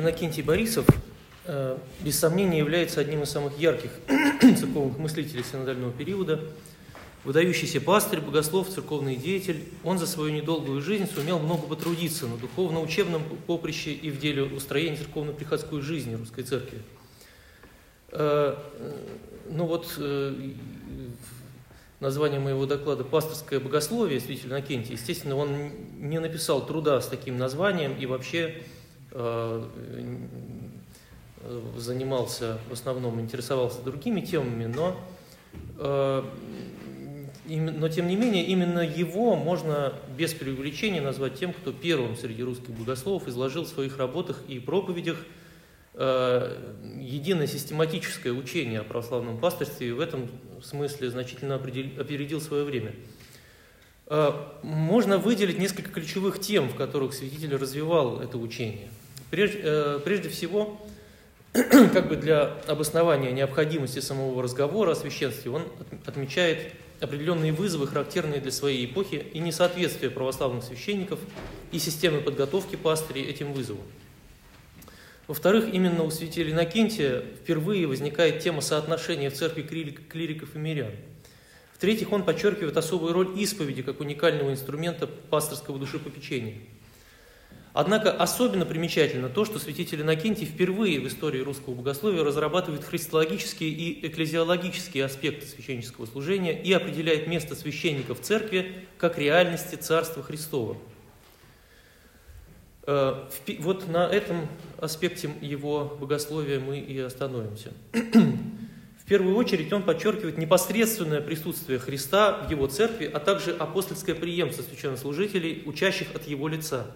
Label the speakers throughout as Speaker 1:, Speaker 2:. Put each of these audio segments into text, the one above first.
Speaker 1: Иннокентий Борисов, э, без сомнения, является одним из самых ярких церковных мыслителей синодального периода, выдающийся пастырь, богослов, церковный деятель. Он за свою недолгую жизнь сумел много потрудиться на духовно-учебном поприще и в деле устроения церковно-приходской жизни русской церкви. Э, ну вот, э, название моего доклада «Пасторское богословие» святитель Иннокентий. Естественно, он не написал труда с таким названием и вообще э, занимался, в основном интересовался другими темами, но, э, но тем не менее именно его можно без преувеличения назвать тем, кто первым среди русских богословов изложил в своих работах и проповедях э, единое систематическое учение о православном пастырстве и в этом смысле значительно опередил свое время. Э, можно выделить несколько ключевых тем, в которых святитель развивал это учение. Прежде, э, прежде всего, как бы для обоснования необходимости самого разговора о священстве, он отмечает определенные вызовы, характерные для своей эпохи, и несоответствие православных священников и системы подготовки пастырей этим вызовам. Во-вторых, именно у святителя Иннокентия впервые возникает тема соотношения в церкви клириков и мирян. В-третьих, он подчеркивает особую роль исповеди как уникального инструмента пасторского душепопечения. Однако особенно примечательно то, что святитель Иннокентий впервые в истории русского богословия разрабатывает христологические и экклезиологические аспекты священнического служения и определяет место священника в церкви как реальности Царства Христова – Э, вот на этом аспекте его богословия мы и остановимся. Первую очередь он подчеркивает непосредственное присутствие Христа в его церкви, а также апостольское преемство священнослужителей, учащих от его лица.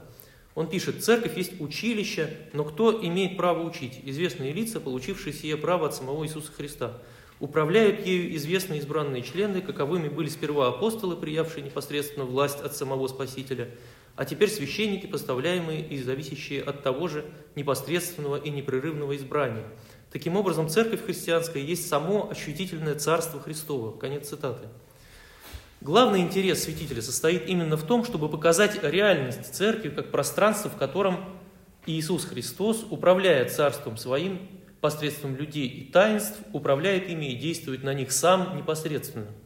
Speaker 1: Он пишет, церковь есть училище, но кто имеет право учить? Известные лица, получившие сие право от самого Иисуса Христа. Управляют ею известные избранные члены, каковыми были сперва апостолы, приявшие непосредственно власть от самого Спасителя – а теперь священники, поставляемые и зависящие от того же непосредственного и непрерывного избрания. Таким образом, церковь христианская есть само ощутительное Царство Христово. Конец цитаты. Главный интерес святителя состоит именно в том, чтобы показать реальность церкви как пространство, в котором Иисус Христос управляет царством своим посредством людей и таинств, управляет ими и действует на них сам непосредственно –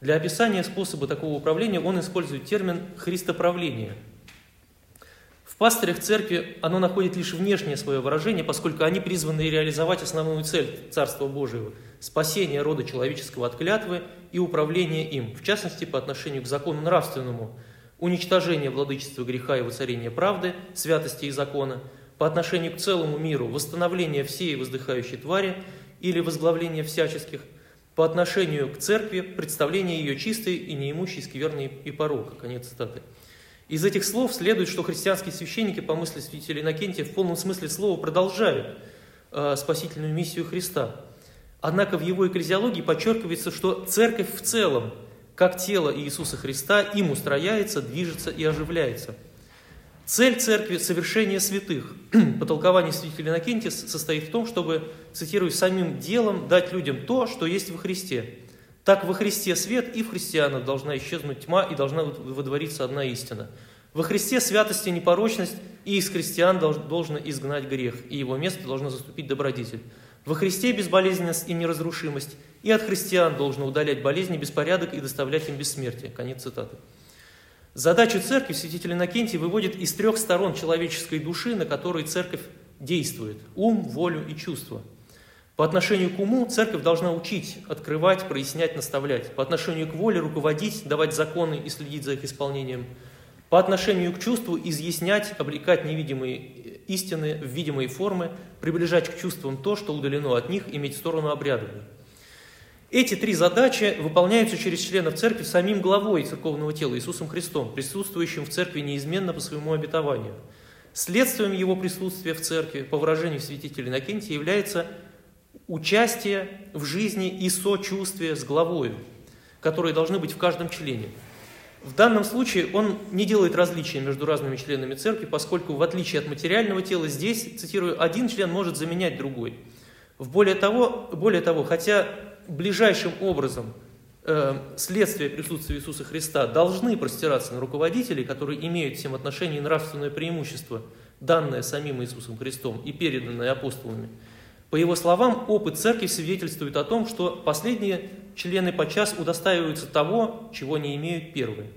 Speaker 1: для описания способа такого управления он использует термин «христоправление». В пастырях церкви оно находит лишь внешнее свое выражение, поскольку они призваны реализовать основную цель Царства Божьего – спасение рода человеческого от клятвы и управление им, в частности, по отношению к закону нравственному, уничтожение владычества греха и воцарение правды, святости и закона, по отношению к целому миру, восстановление всей воздыхающей твари или возглавление всяческих – по отношению к церкви представление ее чистой и неимущей скверной и порока. Конец цитаты. Из этих слов следует, что христианские священники, по мысли святителя Иннокентия, в полном смысле слова продолжают э, спасительную миссию Христа. Однако в его экклезиологии подчеркивается, что церковь в целом, как тело Иисуса Христа, им устрояется, движется и оживляется – Цель церкви – совершение святых. По толкованию святителя Иннокентия состоит в том, чтобы, цитирую, самим делом дать людям то, что есть во Христе. Так во Христе свет, и в христианах должна исчезнуть тьма, и должна водвориться одна истина. Во Христе святость и непорочность, и из христиан должно изгнать грех, и его место должно заступить добродетель. Во Христе безболезненность и неразрушимость, и от христиан должно удалять болезни, беспорядок и доставлять им бессмертие. Конец цитаты. Задачу церкви святитель Иннокентий выводит из трех сторон человеческой души, на которой церковь действует – ум, волю и чувство. По отношению к уму церковь должна учить, открывать, прояснять, наставлять. По отношению к воле руководить, давать законы и следить за их исполнением. По отношению к чувству изъяснять, облекать невидимые истины в видимые формы, приближать к чувствам то, что удалено от них, иметь сторону обрядовую. Эти три задачи выполняются через членов церкви самим главой церковного тела Иисусом Христом, присутствующим в церкви неизменно по своему обетованию. Следствием его присутствия в церкви, по выражению святителя Иннокентия, является участие в жизни и сочувствие с главою, которые должны быть в каждом члене. В данном случае он не делает различия между разными членами церкви, поскольку, в отличие от материального тела, здесь, цитирую, один член может заменять другой. В более того, более того, хотя ближайшим образом э, следствия присутствия Иисуса Христа должны простираться на руководителей, которые имеют всем отношении нравственное преимущество данное самим Иисусом Христом и переданное апостолами. По его словам, опыт церкви свидетельствует о том, что последние члены подчас удостаиваются того, чего не имеют первые.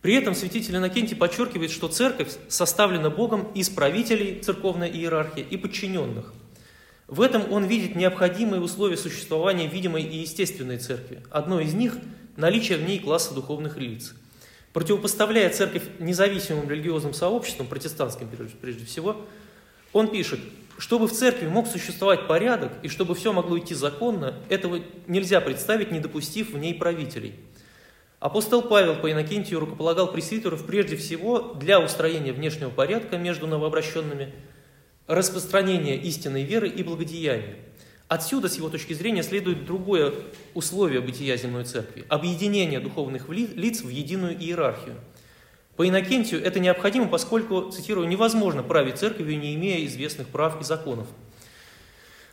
Speaker 1: При этом святитель Иннокентий подчеркивает, что церковь составлена Богом из правителей церковной иерархии и подчиненных. В этом он видит необходимые условия существования видимой и естественной церкви. Одно из них – наличие в ней класса духовных лиц. Противопоставляя церковь независимым религиозным сообществам, протестантским прежде всего, он пишет, чтобы в церкви мог существовать порядок и чтобы все могло идти законно, этого нельзя представить, не допустив в ней правителей – Апостол Павел по Иннокентию рукополагал пресвитеров прежде всего для устроения внешнего порядка между новообращенными, распространения истинной веры и благодеяния. Отсюда, с его точки зрения, следует другое условие бытия земной церкви – объединение духовных лиц в единую иерархию. По Иннокентию это необходимо, поскольку, цитирую, невозможно править церковью, не имея известных прав и законов –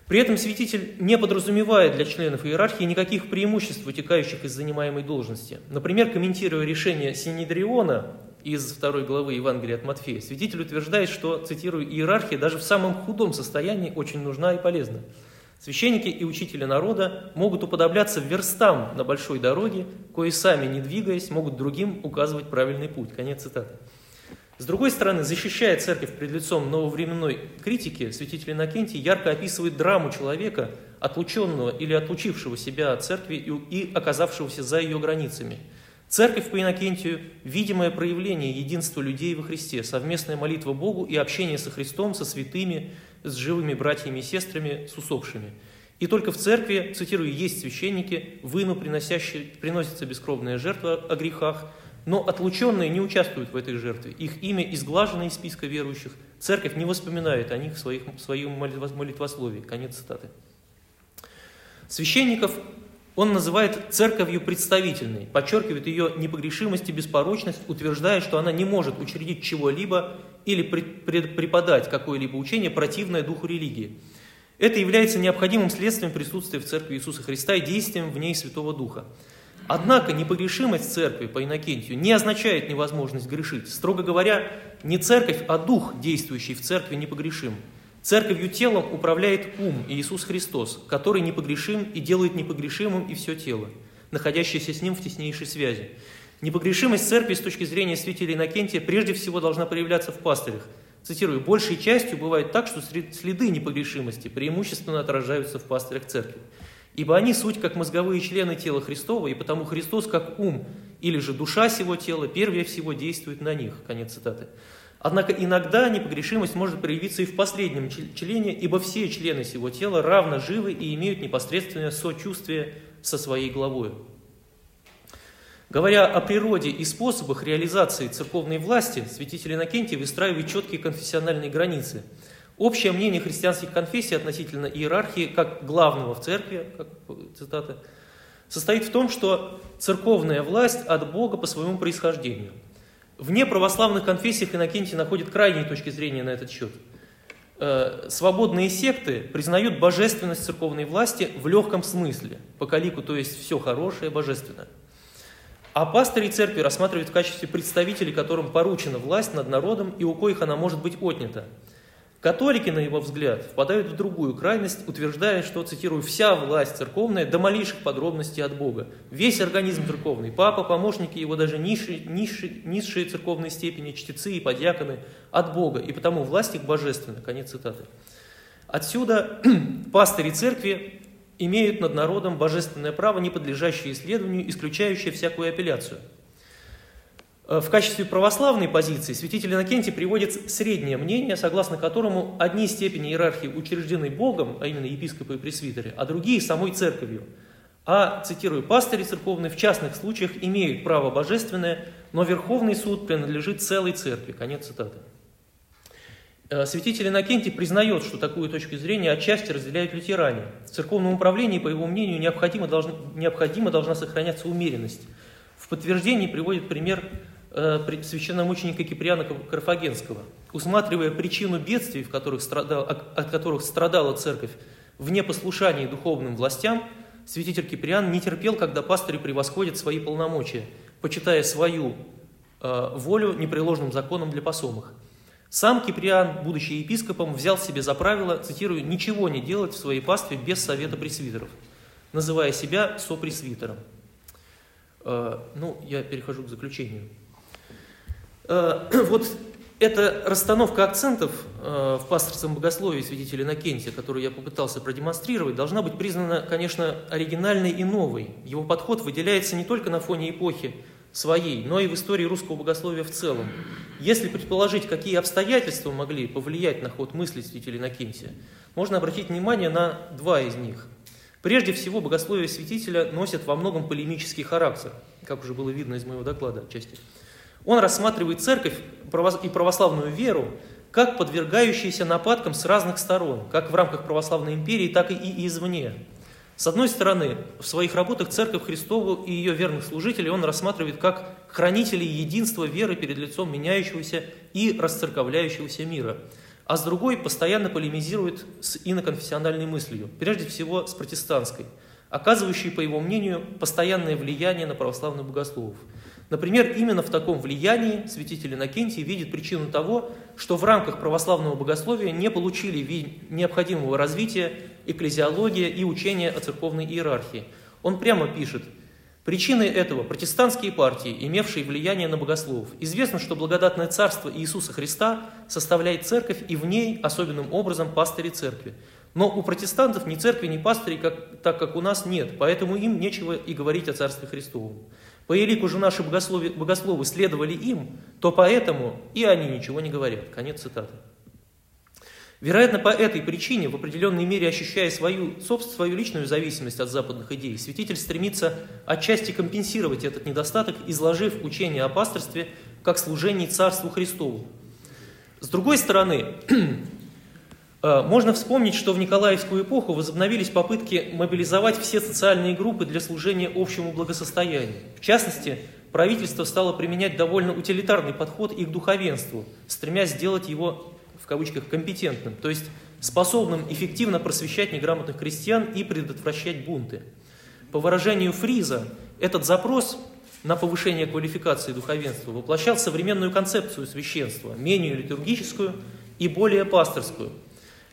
Speaker 1: при этом святитель не подразумевает для членов иерархии никаких преимуществ, вытекающих из занимаемой должности. Например, комментируя решение Синедриона из второй главы Евангелия от Матфея, святитель утверждает, что, цитирую, «иерархия даже в самом худом состоянии очень нужна и полезна. Священники и учители народа могут уподобляться верстам на большой дороге, кои сами, не двигаясь, могут другим указывать правильный путь». Конец цитаты. С другой стороны, защищая церковь пред лицом нововременной критики, святитель Иннокентий ярко описывает драму человека, отлученного или отлучившего себя от церкви и оказавшегося за ее границами. Церковь по Иннокентию – видимое проявление единства людей во Христе, совместная молитва Богу и общение со Христом, со святыми, с живыми братьями и сестрами, с усопшими. И только в церкви, цитирую, есть священники, выну приносящие, приносится бескровная жертва о грехах – но отлученные не участвуют в этой жертве. Их имя изглажено из списка верующих. Церковь не воспоминает о них в, своих, в своем молитвословии. Конец цитаты. Священников он называет церковью представительной, подчеркивает ее непогрешимость и беспорочность, утверждая, что она не может учредить чего-либо или преподать какое-либо учение, противное духу религии. Это является необходимым следствием присутствия в церкви Иисуса Христа и действием в ней Святого Духа. Однако непогрешимость церкви по Иннокентию не означает невозможность грешить. Строго говоря, не церковь, а дух, действующий в церкви, непогрешим. Церковью телом управляет ум Иисус Христос, который непогрешим и делает непогрешимым и все тело, находящееся с ним в теснейшей связи. Непогрешимость церкви с точки зрения святителя Иннокентия прежде всего должна проявляться в пастырях. Цитирую, «большей частью бывает так, что следы непогрешимости преимущественно отражаются в пастырях церкви. Ибо они суть как мозговые члены тела Христова, и потому Христос как ум, или же душа сего тела, первее всего действует на них. Конец цитаты. Однако иногда непогрешимость может проявиться и в последнем члене, ибо все члены сего тела равно живы и имеют непосредственное сочувствие со своей главой. Говоря о природе и способах реализации церковной власти, святитель Иннокентий выстраивает четкие конфессиональные границы – Общее мнение христианских конфессий относительно иерархии, как главного в церкви, как цитата, состоит в том, что церковная власть от Бога по своему происхождению. Вне православных конфессиях Иннокентий находит крайние точки зрения на этот счет. Э, свободные секты признают божественность церковной власти в легком смысле, по калику, то есть все хорошее, божественное. А пастыри церкви рассматривают в качестве представителей, которым поручена власть над народом и у коих она может быть отнята – Католики, на его взгляд, впадают в другую крайность, утверждая, что, цитирую, «вся власть церковная до малейших подробностей от Бога». Весь организм церковный, папа, помощники его, даже низшие, низшие, низшие церковные степени, чтецы и подьяконы от Бога, и потому власть их божественна. Конец цитаты. Отсюда пастыри церкви имеют над народом божественное право, не подлежащее исследованию, исключающее всякую апелляцию – в качестве православной позиции святитель Иннокентий приводит среднее мнение, согласно которому одни степени иерархии учреждены Богом, а именно епископы и пресвитеры, а другие самой церковью. А, цитирую, пастыри церковные в частных случаях имеют право божественное, но Верховный суд принадлежит целой церкви. Конец цитаты. Э, святитель Иннокентий признает, что такую точку зрения отчасти разделяют лютеране. В церковном управлении, по его мнению, необходимо, должна, необходимо должна сохраняться умеренность. В подтверждении приводит пример Э, священномученика Киприана Карфагенского, усматривая причину бедствий, в которых страдал, от которых страдала церковь в непослушании духовным властям, святитель Киприан не терпел, когда пастыри превосходят свои полномочия, почитая свою э, волю непреложным законом для посомых. Сам Киприан, будучи епископом, взял себе за правило, цитирую, «ничего не делать в своей пастве без совета пресвитеров», называя себя сопресвитером. Э, ну, я перехожу к заключению. Э, вот эта расстановка акцентов э, в пасторском богословии святителя Иннокентия, которую я попытался продемонстрировать, должна быть признана, конечно, оригинальной и новой. Его подход выделяется не только на фоне эпохи своей, но и в истории русского богословия в целом. Если предположить, какие обстоятельства могли повлиять на ход мысли святителя Иннокентия, можно обратить внимание на два из них. Прежде всего, богословие святителя носит во многом полемический характер, как уже было видно из моего доклада отчасти. Он рассматривает церковь и православную веру как подвергающиеся нападкам с разных сторон, как в рамках православной империи, так и извне. С одной стороны, в своих работах Церковь Христову и ее верных служителей он рассматривает как хранителей единства веры перед лицом меняющегося и расцерковляющегося мира, а с другой постоянно полемизирует с иноконфессиональной мыслью, прежде всего с протестантской, оказывающей, по его мнению, постоянное влияние на православных богословов – Например, именно в таком влиянии святитель Иннокентий видит причину того, что в рамках православного богословия не получили необходимого развития экклезиология и учения о церковной иерархии. Он прямо пишет, Причиной этого протестантские партии, имевшие влияние на богословов. Известно, что благодатное царство Иисуса Христа составляет церковь и в ней особенным образом пастыри церкви. Но у протестантов ни церкви, ни пастырей, как, так как у нас, нет, поэтому им нечего и говорить о Царстве Христовом. По елику же наши богословы, богословы следовали им, то поэтому и они ничего не говорят. Конец цитаты. Вероятно, по этой причине, в определенной мере ощущая свою, собственно, свою личную зависимость от западных идей, святитель стремится отчасти компенсировать этот недостаток, изложив учение о пасторстве как служении Царству Христову. С другой стороны, можно вспомнить, что в Николаевскую эпоху возобновились попытки мобилизовать все социальные группы для служения общему благосостоянию. В частности, правительство стало применять довольно утилитарный подход и к духовенству, стремясь сделать его, в кавычках, компетентным, то есть способным эффективно просвещать неграмотных крестьян и предотвращать бунты. По выражению Фриза, этот запрос на повышение квалификации духовенства воплощал современную концепцию священства, менее литургическую и более пасторскую –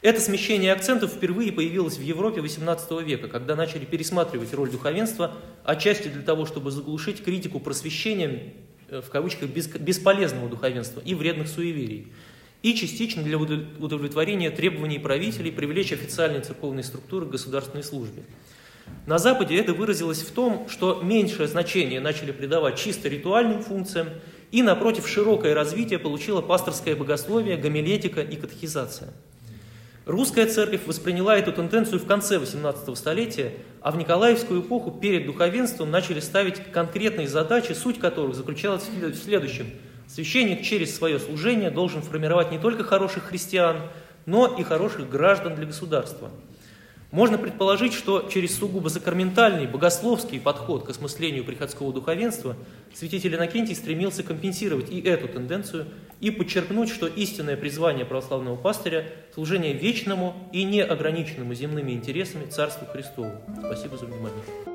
Speaker 1: это смещение акцентов впервые появилось в Европе XVIII века, когда начали пересматривать роль духовенства, отчасти для того, чтобы заглушить критику просвещения, э, в кавычках, бесполезного духовенства и вредных суеверий, и частично для удовлетворения требований правителей привлечь официальные церковные структуры к государственной службе. На Западе это выразилось в том, что меньшее значение начали придавать чисто ритуальным функциям, и, напротив, широкое развитие получило пасторское богословие, гомилетика и катехизация – Русская церковь восприняла эту тенденцию в конце XVIII столетия, а в Николаевскую эпоху перед духовенством начали ставить конкретные задачи, суть которых заключалась в следующем. Священник через свое служение должен формировать не только хороших христиан, но и хороших граждан для государства – можно предположить, что через сугубо сакраментальный, богословский подход к осмыслению приходского духовенства святитель Иннокентий стремился компенсировать и эту тенденцию и подчеркнуть, что истинное призвание православного пастыря – служение вечному и неограниченному земными интересами Царству Христову. Спасибо за внимание.